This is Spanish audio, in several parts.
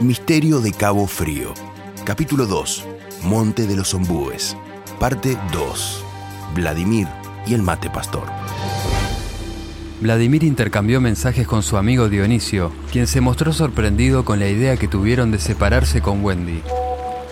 Misterio de Cabo Frío. Capítulo 2. Monte de los Ombúes. Parte 2. Vladimir y el mate pastor. Vladimir intercambió mensajes con su amigo Dionisio, quien se mostró sorprendido con la idea que tuvieron de separarse con Wendy.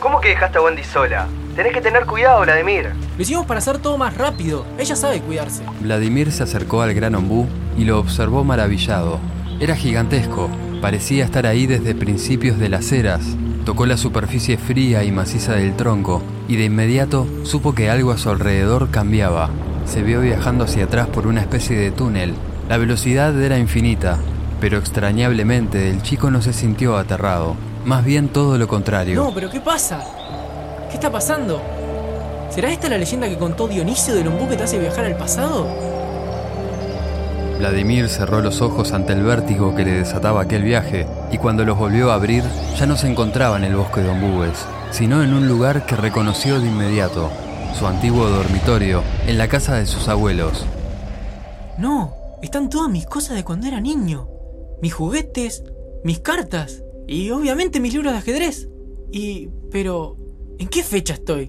¿Cómo que dejaste a Wendy sola? Tenés que tener cuidado, Vladimir. Lo hicimos para hacer todo más rápido. Ella sabe cuidarse. Vladimir se acercó al gran ombú y lo observó maravillado. Era gigantesco, parecía estar ahí desde principios de las eras. Tocó la superficie fría y maciza del tronco y de inmediato supo que algo a su alrededor cambiaba. Se vio viajando hacia atrás por una especie de túnel. La velocidad era infinita, pero extrañablemente el chico no se sintió aterrado. Más bien todo lo contrario. No, pero ¿qué pasa? ¿Qué está pasando? ¿Será esta la leyenda que contó Dionisio del ombú que te hace viajar al pasado? Vladimir cerró los ojos ante el vértigo que le desataba aquel viaje, y cuando los volvió a abrir, ya no se encontraba en el bosque de ombúes, sino en un lugar que reconoció de inmediato, su antiguo dormitorio, en la casa de sus abuelos. No, están todas mis cosas de cuando era niño. Mis juguetes, mis cartas y obviamente mis libros de ajedrez. Y... pero... ¿En qué fecha estoy?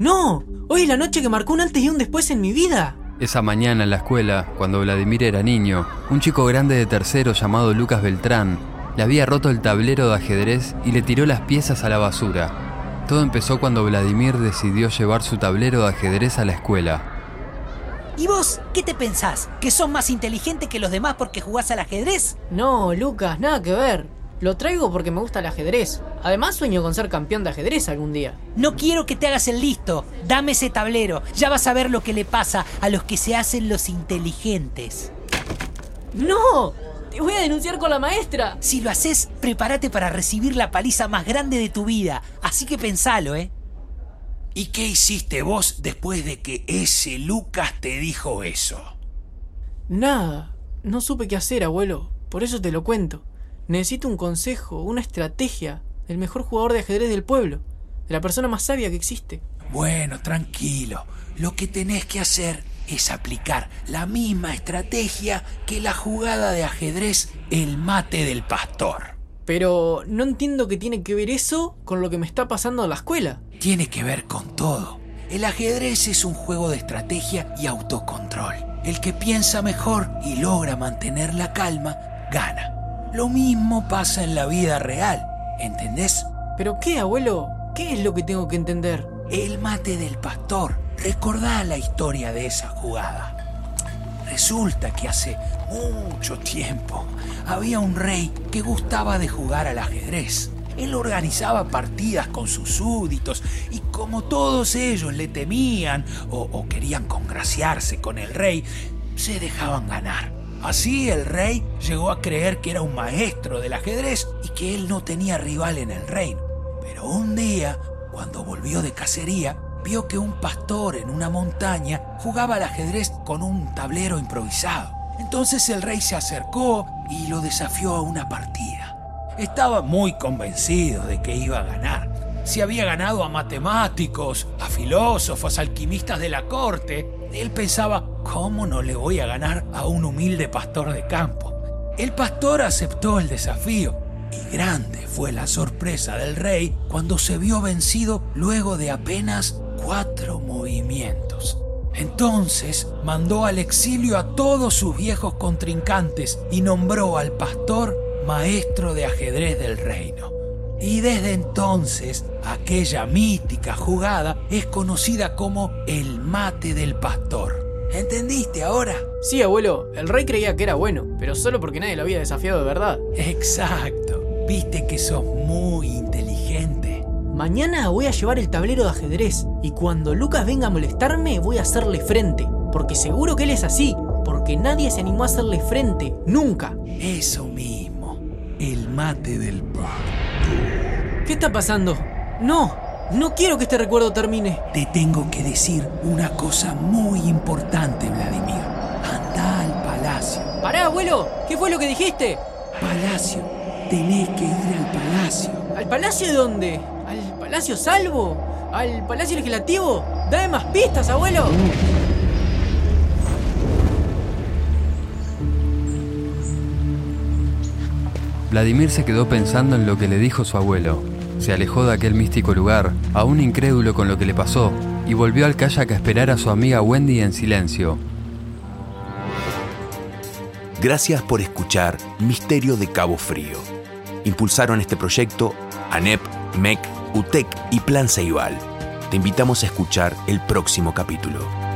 No, hoy es la noche que marcó un antes y un después en mi vida. Esa mañana en la escuela, cuando Vladimir era niño, un chico grande de tercero llamado Lucas Beltrán le había roto el tablero de ajedrez y le tiró las piezas a la basura. Todo empezó cuando Vladimir decidió llevar su tablero de ajedrez a la escuela. ¿Y vos qué te pensás? ¿Que sos más inteligente que los demás porque jugás al ajedrez? No, Lucas, nada que ver. Lo traigo porque me gusta el ajedrez. Además sueño con ser campeón de ajedrez algún día. No quiero que te hagas el listo. Dame ese tablero. Ya vas a ver lo que le pasa a los que se hacen los inteligentes. ¡No! ¡Te voy a denunciar con la maestra! Si lo haces, prepárate para recibir la paliza más grande de tu vida. Así que pensalo, ¿eh? ¿Y qué hiciste vos después de que ese Lucas te dijo eso? Nada. No supe qué hacer, abuelo. Por eso te lo cuento. Necesito un consejo, una estrategia del mejor jugador de ajedrez del pueblo, de la persona más sabia que existe. Bueno, tranquilo. Lo que tenés que hacer es aplicar la misma estrategia que la jugada de ajedrez El mate del pastor. Pero no entiendo qué tiene que ver eso con lo que me está pasando en la escuela. Tiene que ver con todo. El ajedrez es un juego de estrategia y autocontrol. El que piensa mejor y logra mantener la calma, gana. Lo mismo pasa en la vida real, ¿entendés? ¿Pero qué, abuelo? ¿Qué es lo que tengo que entender? El mate del pastor. Recordá la historia de esa jugada. Resulta que hace mucho tiempo había un rey que gustaba de jugar al ajedrez. Él organizaba partidas con sus súbditos y como todos ellos le temían o, o querían congraciarse con el rey, se dejaban ganar. Así el rey llegó a creer que era un maestro del ajedrez y que él no tenía rival en el reino. Pero un día, cuando volvió de cacería, vio que un pastor en una montaña jugaba al ajedrez con un tablero improvisado. Entonces el rey se acercó y lo desafió a una partida. Estaba muy convencido de que iba a ganar. Si había ganado a matemáticos, a filósofos, alquimistas de la corte, él pensaba, ¿cómo no le voy a ganar a un humilde pastor de campo? El pastor aceptó el desafío y grande fue la sorpresa del rey cuando se vio vencido luego de apenas cuatro movimientos. Entonces mandó al exilio a todos sus viejos contrincantes y nombró al pastor maestro de ajedrez del reino. Y desde entonces, aquella mítica jugada es conocida como el mate del pastor. ¿Entendiste ahora? Sí, abuelo, el rey creía que era bueno, pero solo porque nadie lo había desafiado de verdad. Exacto. Viste que sos muy inteligente. Mañana voy a llevar el tablero de ajedrez y cuando Lucas venga a molestarme voy a hacerle frente, porque seguro que él es así, porque nadie se animó a hacerle frente, nunca. Eso mismo, el mate del pastor. ¿Qué está pasando? No, no quiero que este recuerdo termine. Te tengo que decir una cosa muy importante, Vladimir. Anda al palacio. Pará, abuelo, ¿qué fue lo que dijiste? Palacio, tenés que ir al palacio. ¿Al palacio de dónde? ¿Al palacio salvo? ¿Al palacio legislativo? Dame más pistas, abuelo. Vladimir se quedó pensando en lo que le dijo su abuelo. Se alejó de aquel místico lugar, aún incrédulo con lo que le pasó, y volvió al kayak a esperar a su amiga Wendy en silencio. Gracias por escuchar Misterio de Cabo Frío. Impulsaron este proyecto ANEP, MEC, UTEC y Plan Ceibal. Te invitamos a escuchar el próximo capítulo.